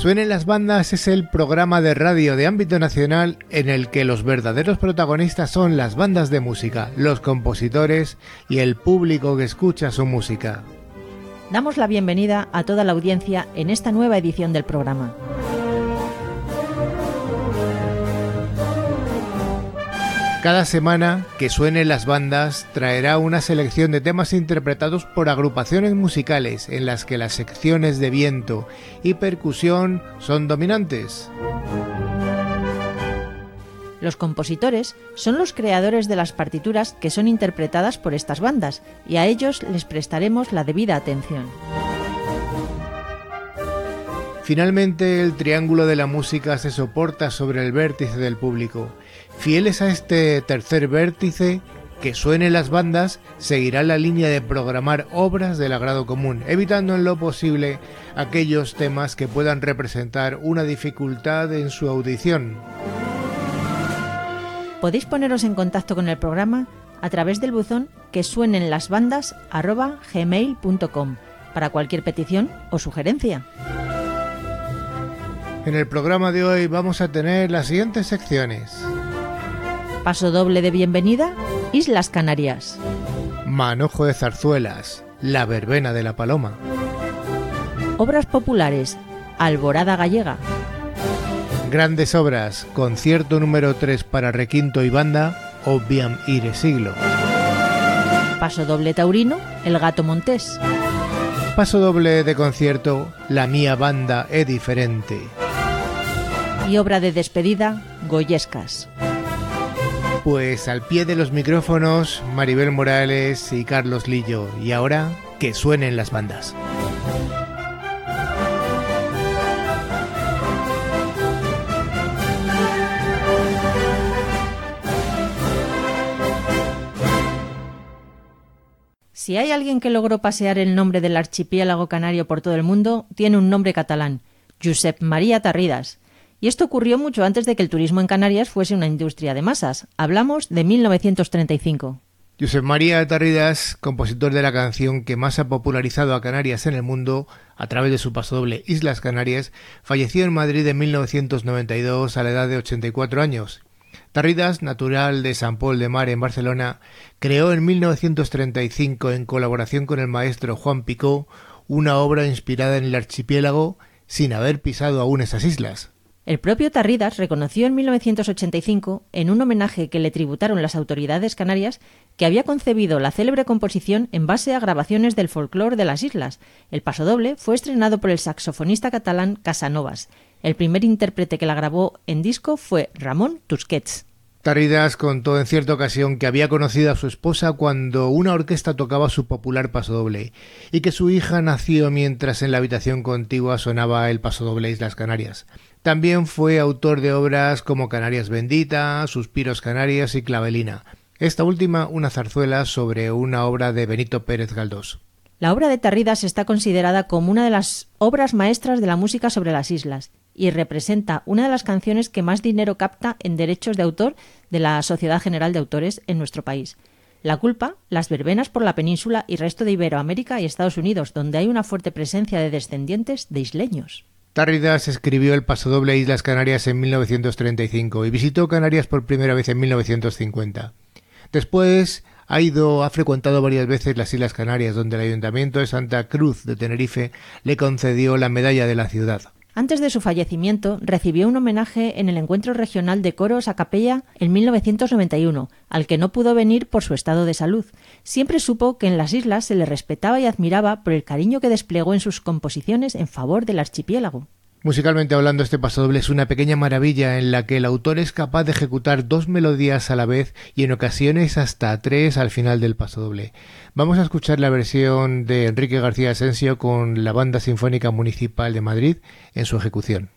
suenen las bandas es el programa de radio de ámbito nacional en el que los verdaderos protagonistas son las bandas de música, los compositores y el público que escucha su música. Damos la bienvenida a toda la audiencia en esta nueva edición del programa. Cada semana que suenen las bandas traerá una selección de temas interpretados por agrupaciones musicales en las que las secciones de viento y percusión son dominantes. Los compositores son los creadores de las partituras que son interpretadas por estas bandas y a ellos les prestaremos la debida atención. Finalmente, el triángulo de la música se soporta sobre el vértice del público. Fieles a este tercer vértice, que suenen las bandas, seguirá la línea de programar obras del agrado común, evitando en lo posible aquellos temas que puedan representar una dificultad en su audición. Podéis poneros en contacto con el programa a través del buzón que suenen las bandas gmail.com para cualquier petición o sugerencia. En el programa de hoy vamos a tener las siguientes secciones. Paso doble de bienvenida, Islas Canarias. Manojo de zarzuelas, la verbena de la paloma. Obras populares, Alborada gallega. Grandes obras, concierto número 3 para requinto y banda, Obviam Ire Siglo. Paso doble taurino, El gato montés. Paso doble de concierto, La mía banda es diferente y obra de despedida, Goyescas. Pues al pie de los micrófonos, Maribel Morales y Carlos Lillo. Y ahora, que suenen las bandas. Si hay alguien que logró pasear el nombre del archipiélago canario por todo el mundo, tiene un nombre catalán, Josep María Tarridas, y esto ocurrió mucho antes de que el turismo en Canarias fuese una industria de masas. Hablamos de 1935. Josep María Tarridas, compositor de la canción que más ha popularizado a Canarias en el mundo a través de su pasodoble Islas Canarias, falleció en Madrid en 1992 a la edad de 84 años. Tarridas, natural de San Paul de Mar en Barcelona, creó en 1935 en colaboración con el maestro Juan Picó una obra inspirada en el archipiélago sin haber pisado aún esas islas. El propio Tarridas reconoció en 1985, en un homenaje que le tributaron las autoridades canarias, que había concebido la célebre composición en base a grabaciones del folclore de las islas. El pasodoble fue estrenado por el saxofonista catalán Casanovas. El primer intérprete que la grabó en disco fue Ramón Tusquets. Tarridas contó en cierta ocasión que había conocido a su esposa cuando una orquesta tocaba su popular pasodoble y que su hija nació mientras en la habitación contigua sonaba el pasodoble Islas Canarias. También fue autor de obras como Canarias Bendita, Suspiros Canarias y Clavelina. Esta última una zarzuela sobre una obra de Benito Pérez Galdós. La obra de Tarridas está considerada como una de las obras maestras de la música sobre las islas y representa una de las canciones que más dinero capta en derechos de autor de la Sociedad General de Autores en nuestro país. La culpa, las verbenas por la península y resto de Iberoamérica y Estados Unidos, donde hay una fuerte presencia de descendientes de isleños. Tarridas escribió el pasodoble Islas Canarias en 1935 y visitó Canarias por primera vez en 1950. Después ha ido, ha frecuentado varias veces las Islas Canarias, donde el Ayuntamiento de Santa Cruz de Tenerife le concedió la medalla de la ciudad. Antes de su fallecimiento, recibió un homenaje en el Encuentro Regional de Coros a Capella en 1991, al que no pudo venir por su estado de salud. Siempre supo que en las islas se le respetaba y admiraba por el cariño que desplegó en sus composiciones en favor del archipiélago. Musicalmente hablando, este pasodoble es una pequeña maravilla en la que el autor es capaz de ejecutar dos melodías a la vez y en ocasiones hasta tres al final del pasodoble. Vamos a escuchar la versión de Enrique García Asensio con la Banda Sinfónica Municipal de Madrid en su ejecución.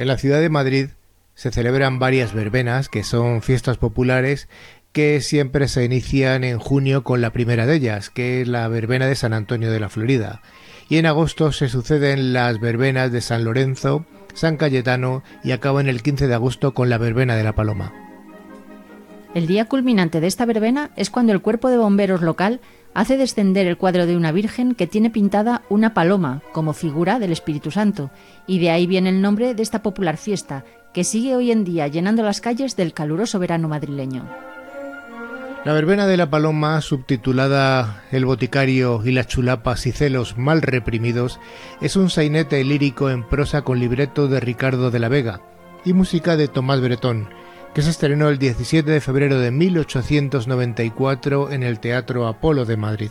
En la ciudad de Madrid se celebran varias verbenas, que son fiestas populares que siempre se inician en junio con la primera de ellas, que es la verbena de San Antonio de la Florida. Y en agosto se suceden las verbenas de San Lorenzo, San Cayetano y acaban el 15 de agosto con la verbena de la Paloma. El día culminante de esta verbena es cuando el cuerpo de bomberos local hace descender el cuadro de una virgen que tiene pintada una paloma como figura del Espíritu Santo, y de ahí viene el nombre de esta popular fiesta, que sigue hoy en día llenando las calles del caluroso verano madrileño. La verbena de la paloma, subtitulada El boticario y las chulapas y celos mal reprimidos, es un sainete lírico en prosa con libreto de Ricardo de la Vega y música de Tomás Bretón, que se estrenó el 17 de febrero de 1894 en el Teatro Apolo de Madrid.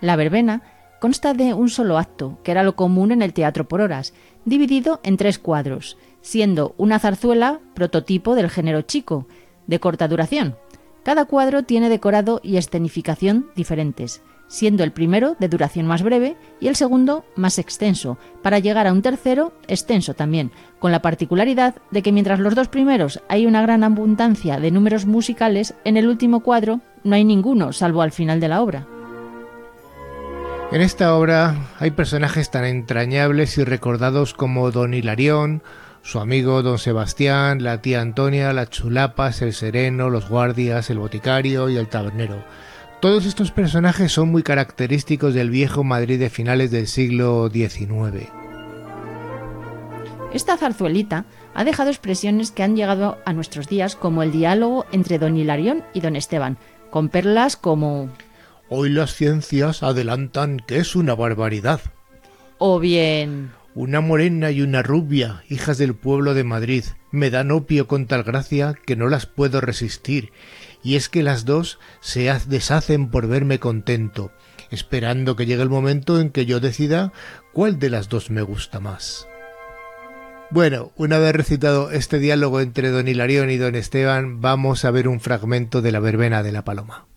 La verbena consta de un solo acto, que era lo común en el teatro por horas, dividido en tres cuadros, siendo una zarzuela prototipo del género chico, de corta duración, cada cuadro tiene decorado y escenificación diferentes, siendo el primero de duración más breve y el segundo más extenso, para llegar a un tercero extenso también, con la particularidad de que mientras los dos primeros hay una gran abundancia de números musicales, en el último cuadro no hay ninguno, salvo al final de la obra. En esta obra hay personajes tan entrañables y recordados como Don Hilarión, su amigo don Sebastián, la tía Antonia, las chulapas, el sereno, los guardias, el boticario y el tabernero. Todos estos personajes son muy característicos del viejo Madrid de finales del siglo XIX. Esta zarzuelita ha dejado expresiones que han llegado a nuestros días como el diálogo entre don Hilarión y don Esteban, con perlas como Hoy las ciencias adelantan que es una barbaridad. O bien una morena y una rubia, hijas del pueblo de Madrid, me dan opio con tal gracia que no las puedo resistir, y es que las dos se deshacen por verme contento, esperando que llegue el momento en que yo decida cuál de las dos me gusta más. Bueno, una vez recitado este diálogo entre don Hilarión y don Esteban, vamos a ver un fragmento de la verbena de la paloma.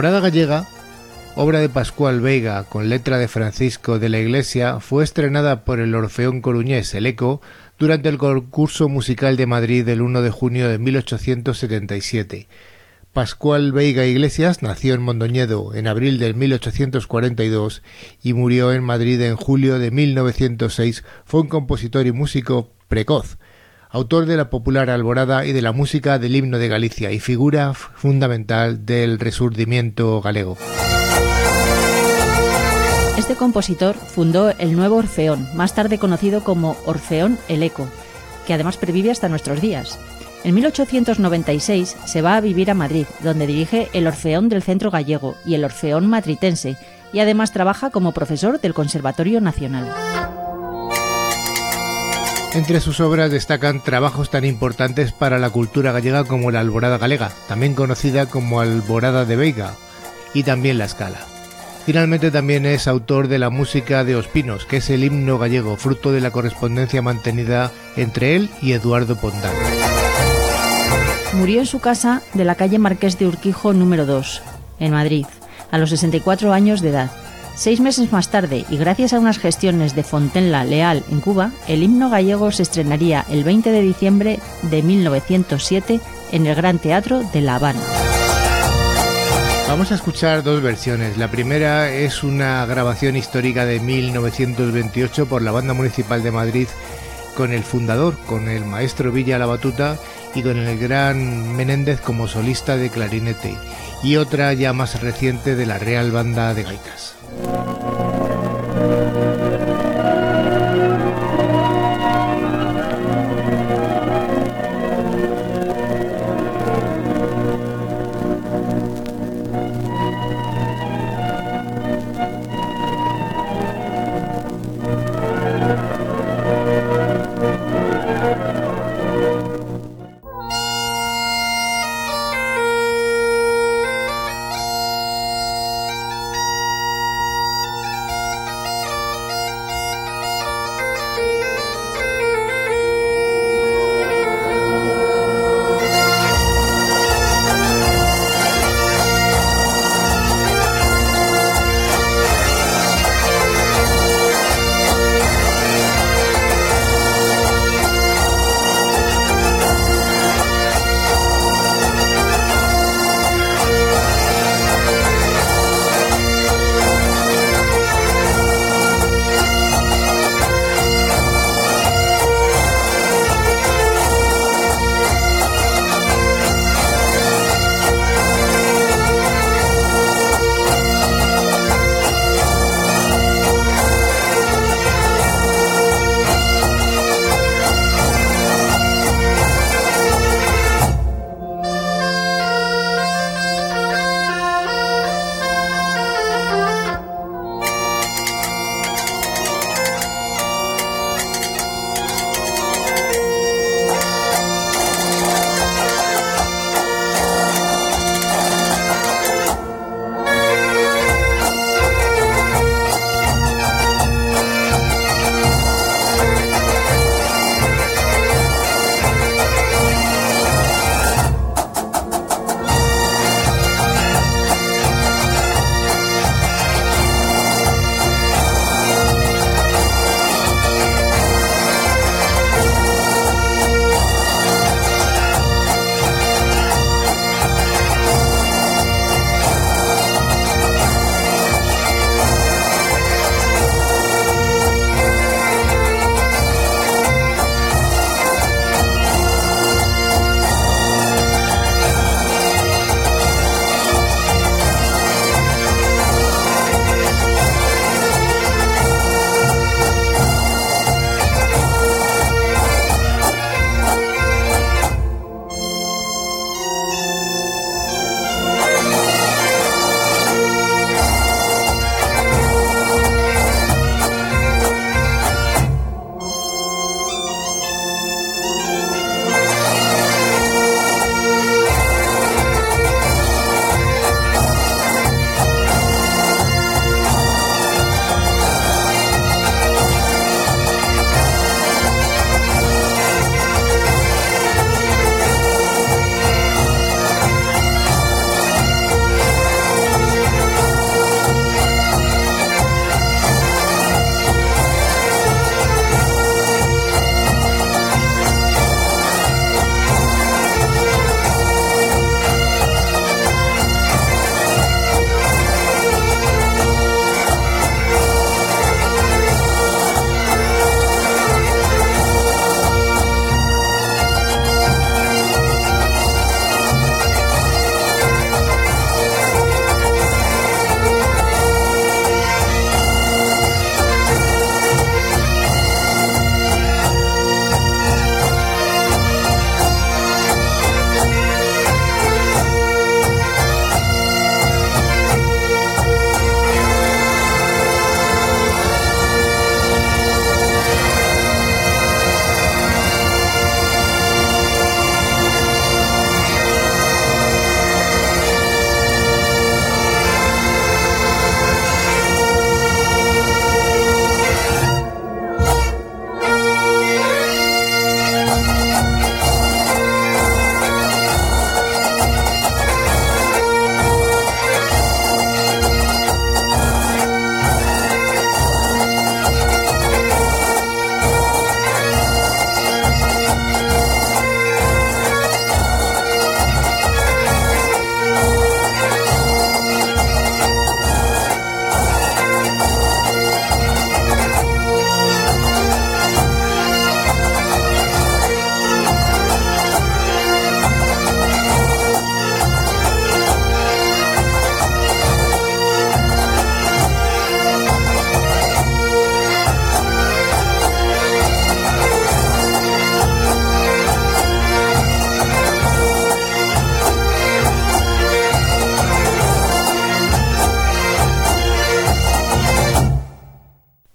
Alborada Gallega, obra de Pascual Veiga con letra de Francisco de la Iglesia, fue estrenada por el Orfeón Coruñés El Eco durante el concurso musical de Madrid del 1 de junio de 1877. Pascual Veiga Iglesias nació en Mondoñedo en abril de 1842 y murió en Madrid en julio de 1906. Fue un compositor y músico precoz autor de la popular Alborada y de la música del himno de Galicia y figura fundamental del resurgimiento galego. Este compositor fundó el nuevo Orfeón, más tarde conocido como Orfeón El Eco, que además pervive hasta nuestros días. En 1896 se va a vivir a Madrid, donde dirige el Orfeón del Centro Gallego y el Orfeón Matritense, y además trabaja como profesor del Conservatorio Nacional. Entre sus obras destacan trabajos tan importantes para la cultura gallega como la Alborada Galega, también conocida como Alborada de Veiga, y también La Escala. Finalmente también es autor de la música de Ospinos, que es el himno gallego, fruto de la correspondencia mantenida entre él y Eduardo Pondal. Murió en su casa de la calle Marqués de Urquijo número 2, en Madrid, a los 64 años de edad. Seis meses más tarde, y gracias a unas gestiones de Fontenla Leal en Cuba, el himno gallego se estrenaría el 20 de diciembre de 1907 en el Gran Teatro de La Habana. Vamos a escuchar dos versiones. La primera es una grabación histórica de 1928 por la Banda Municipal de Madrid con el fundador, con el maestro Villa La Batuta y con el gran Menéndez como solista de clarinete. Y otra ya más reciente de la Real Banda de Gaitas. Música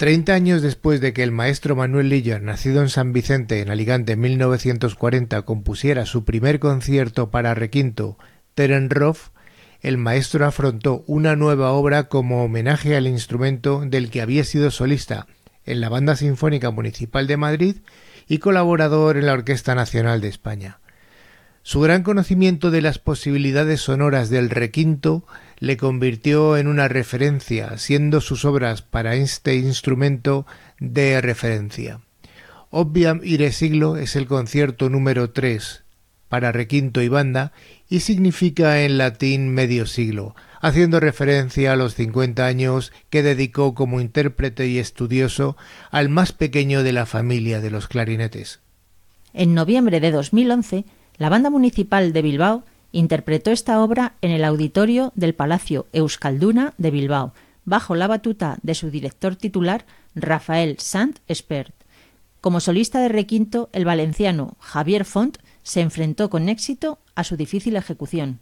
Treinta años después de que el maestro Manuel Lilla, nacido en San Vicente, en Alicante, en 1940, compusiera su primer concierto para requinto, Terenroff, el maestro afrontó una nueva obra como homenaje al instrumento del que había sido solista en la Banda Sinfónica Municipal de Madrid y colaborador en la Orquesta Nacional de España. Su gran conocimiento de las posibilidades sonoras del requinto le convirtió en una referencia, siendo sus obras para este instrumento de referencia. Obviam ire siglo es el concierto número 3 para requinto y banda y significa en latín medio siglo, haciendo referencia a los 50 años que dedicó como intérprete y estudioso al más pequeño de la familia de los clarinetes. En noviembre de 2011, la Banda Municipal de Bilbao interpretó esta obra en el auditorio del Palacio Euskalduna de Bilbao, bajo la batuta de su director titular, Rafael Sant Espert. Como solista de requinto, el valenciano Javier Font se enfrentó con éxito a su difícil ejecución.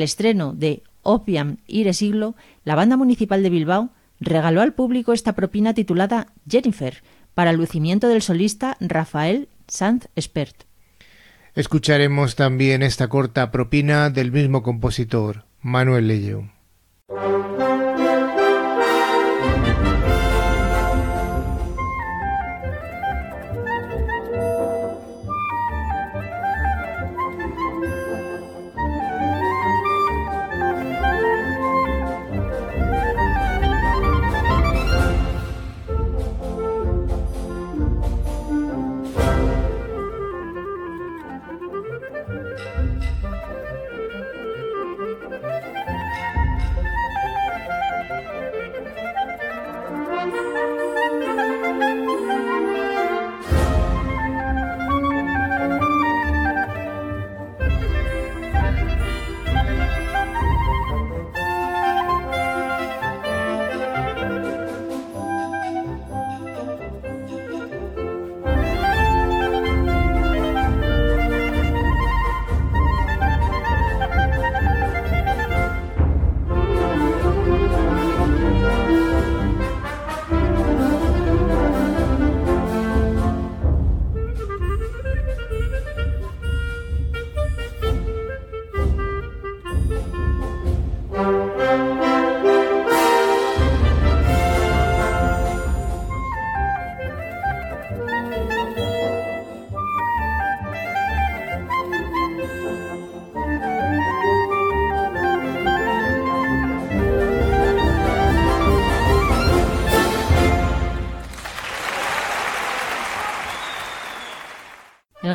El estreno de Opium Ire Siglo, la banda municipal de Bilbao regaló al público esta propina titulada Jennifer, para el lucimiento del solista Rafael Sanz Espert. Escucharemos también esta corta propina del mismo compositor, Manuel Lello.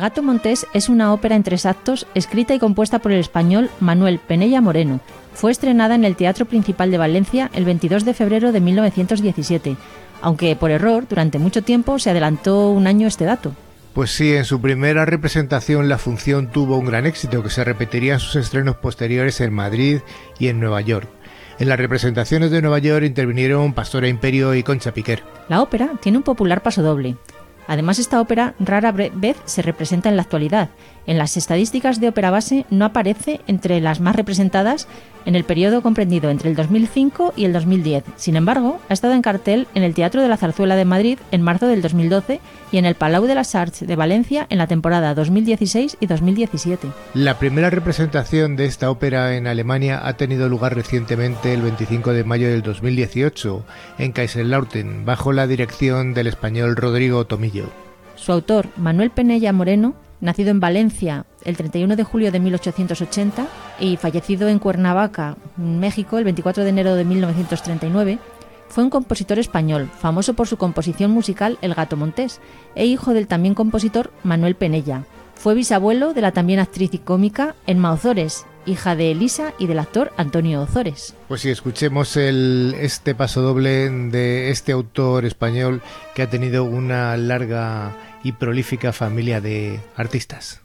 Gato montés es una ópera en tres actos escrita y compuesta por el español Manuel Penella Moreno. Fue estrenada en el Teatro Principal de Valencia el 22 de febrero de 1917, aunque por error durante mucho tiempo se adelantó un año este dato. Pues sí, en su primera representación la función tuvo un gran éxito que se repetiría en sus estrenos posteriores en Madrid y en Nueva York. En las representaciones de Nueva York intervinieron Pastora Imperio y Concha Piquer. La ópera tiene un popular pasodoble. Además, esta ópera rara vez se representa en la actualidad. En las estadísticas de ópera base no aparece entre las más representadas en el periodo comprendido entre el 2005 y el 2010. Sin embargo, ha estado en cartel en el Teatro de la Zarzuela de Madrid en marzo del 2012 y en el Palau de las Arts de Valencia en la temporada 2016 y 2017. La primera representación de esta ópera en Alemania ha tenido lugar recientemente el 25 de mayo del 2018 en Kaiserlautern bajo la dirección del español Rodrigo Tomillo. Su autor, Manuel Penella Moreno, nacido en Valencia el 31 de julio de 1880 y fallecido en Cuernavaca, México, el 24 de enero de 1939, fue un compositor español, famoso por su composición musical El Gato Montés, e hijo del también compositor Manuel Penella. Fue bisabuelo de la también actriz y cómica Enma Ozores, hija de Elisa y del actor Antonio Ozores. Pues sí, escuchemos este paso doble de este autor español que ha tenido una larga y prolífica familia de artistas.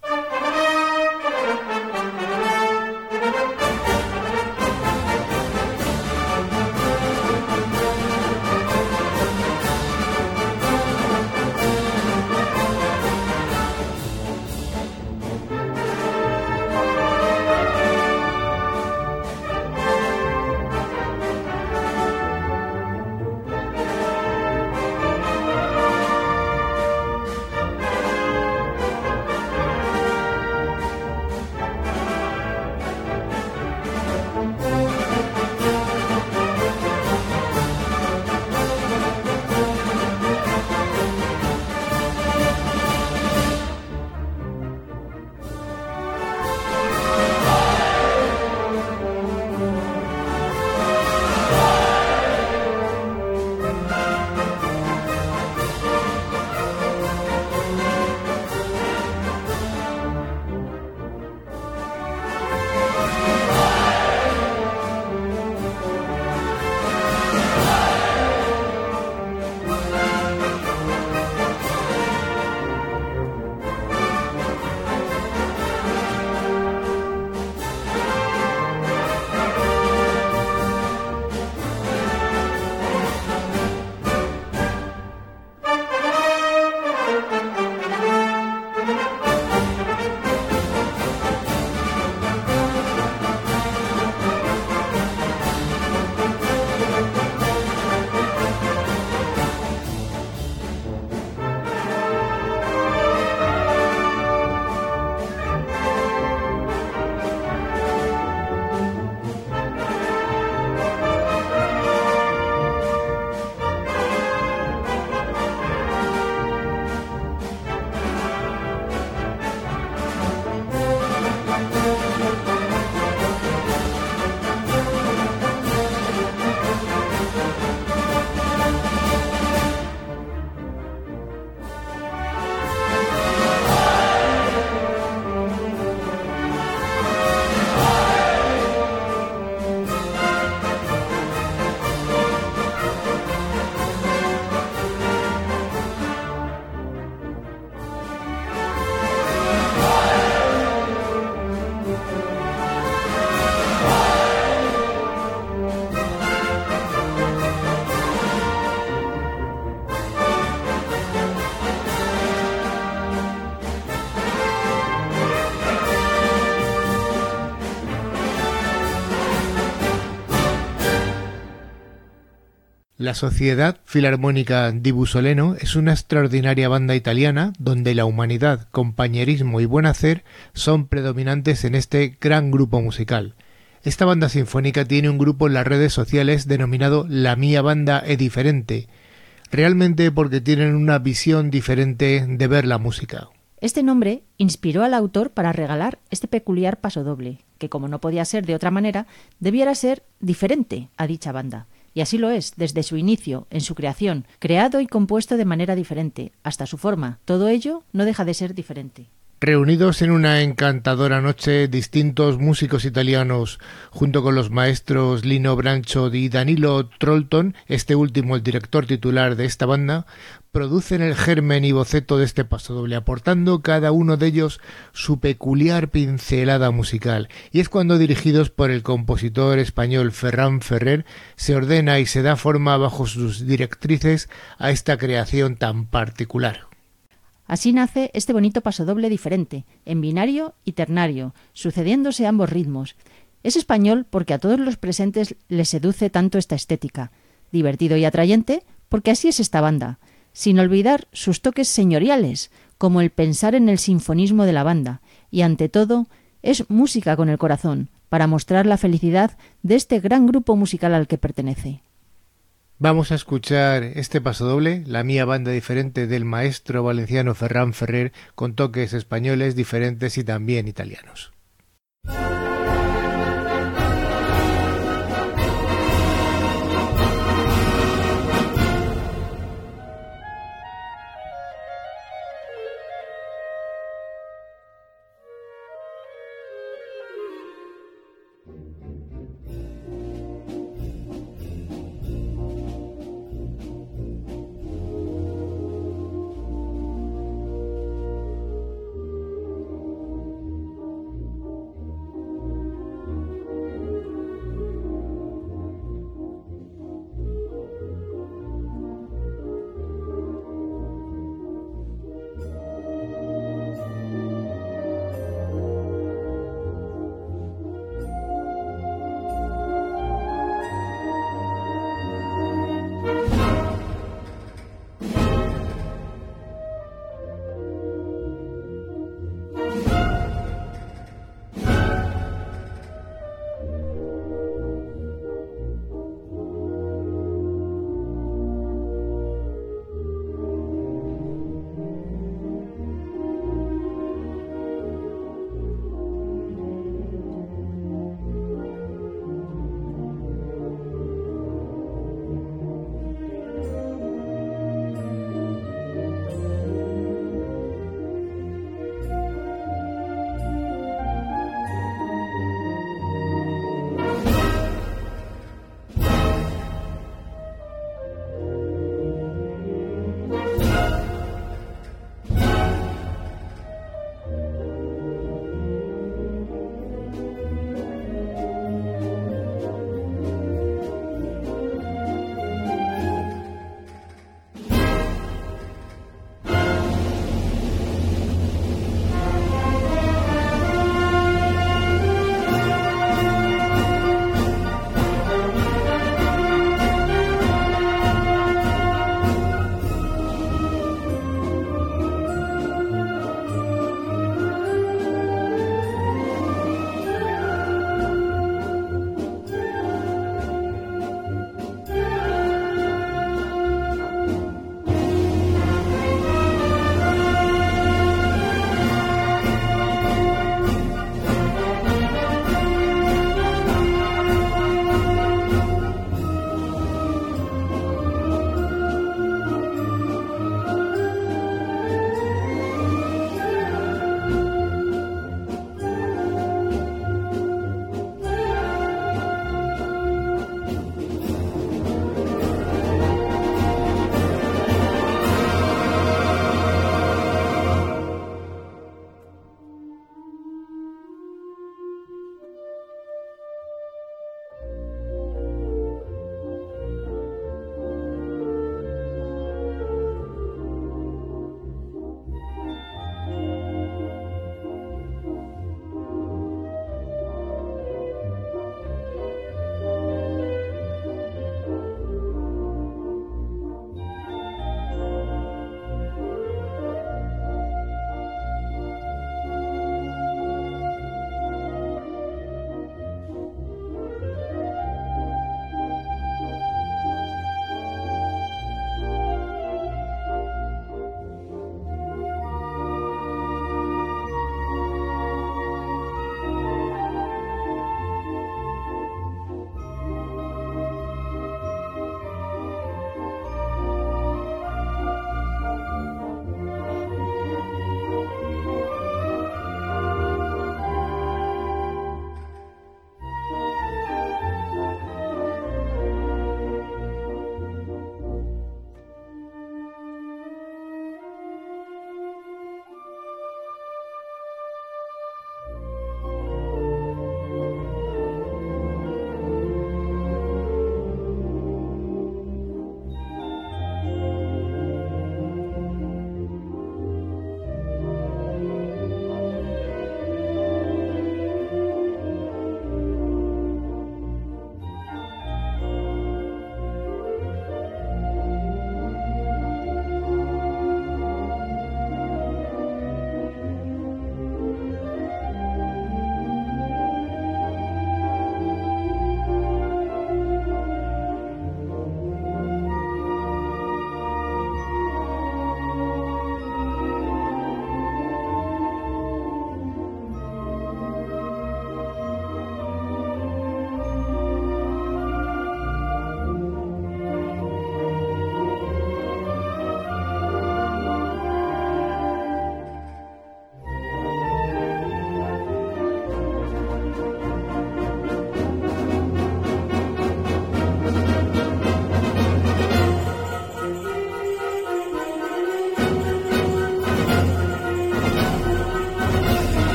La Sociedad Filarmónica di Busoleno es una extraordinaria banda italiana donde la humanidad, compañerismo y buen hacer son predominantes en este gran grupo musical. Esta banda sinfónica tiene un grupo en las redes sociales denominado La Mía Banda e Diferente, realmente porque tienen una visión diferente de ver la música. Este nombre inspiró al autor para regalar este peculiar pasodoble, que como no podía ser de otra manera, debiera ser diferente a dicha banda. Y así lo es, desde su inicio, en su creación, creado y compuesto de manera diferente, hasta su forma. Todo ello no deja de ser diferente. Reunidos en una encantadora noche, distintos músicos italianos, junto con los maestros Lino Brancho y Danilo Trollton, este último el director titular de esta banda, producen el germen y boceto de este pasodoble, aportando cada uno de ellos su peculiar pincelada musical. Y es cuando, dirigidos por el compositor español Ferran Ferrer, se ordena y se da forma bajo sus directrices a esta creación tan particular. Así nace este bonito pasodoble diferente, en binario y ternario, sucediéndose ambos ritmos. Es español porque a todos los presentes les seduce tanto esta estética, divertido y atrayente porque así es esta banda, sin olvidar sus toques señoriales, como el pensar en el sinfonismo de la banda, y ante todo es música con el corazón, para mostrar la felicidad de este gran grupo musical al que pertenece. Vamos a escuchar este paso doble, la mía banda diferente del maestro valenciano Ferran Ferrer, con toques españoles diferentes y también italianos.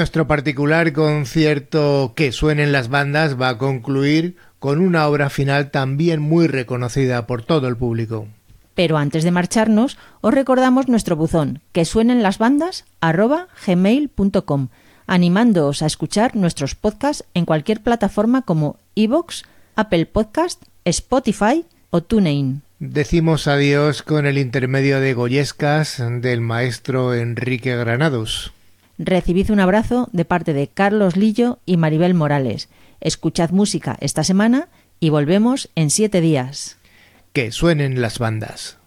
Nuestro particular concierto que suenen las bandas va a concluir con una obra final también muy reconocida por todo el público. Pero antes de marcharnos, os recordamos nuestro buzón, que suenen las bandas gmail.com, animándoos a escuchar nuestros podcasts en cualquier plataforma como iVoox, Apple Podcast, Spotify o TuneIn. Decimos adiós con el intermedio de Goyescas del maestro Enrique Granados. Recibid un abrazo de parte de Carlos Lillo y Maribel Morales. Escuchad música esta semana y volvemos en siete días. Que suenen las bandas.